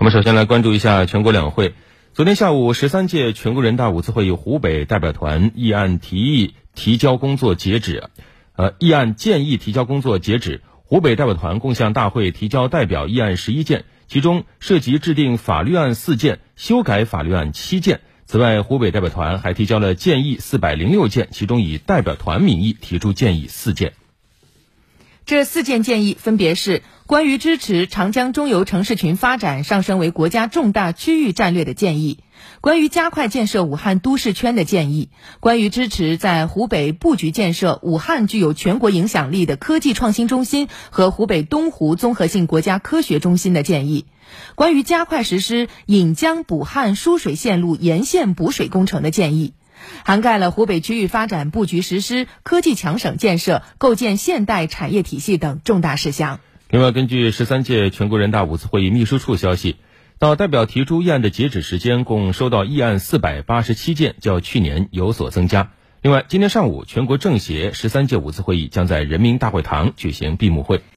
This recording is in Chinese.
我们首先来关注一下全国两会。昨天下午，十三届全国人大五次会议湖北代表团议案提议提交工作截止，呃，议案建议提交工作截止。湖北代表团共向大会提交代表议案十一件，其中涉及制定法律案四件，修改法律案七件。此外，湖北代表团还提交了建议四百零六件，其中以代表团名义提出建议四件。这四件建议分别是关于支持长江中游城市群发展上升为国家重大区域战略的建议，关于加快建设武汉都市圈的建议，关于支持在湖北布局建设武汉具有全国影响力的科技创新中心和湖北东湖综合性国家科学中心的建议，关于加快实施引江补汉输水线路沿线补水工程的建议。涵盖了湖北区域发展布局实施、科技强省建设、构建现代产业体系等重大事项。另外，根据十三届全国人大五次会议秘书处消息，到代表提出议案的截止时间，共收到议案四百八十七件，较去年有所增加。另外，今天上午，全国政协十三届五次会议将在人民大会堂举行闭幕会。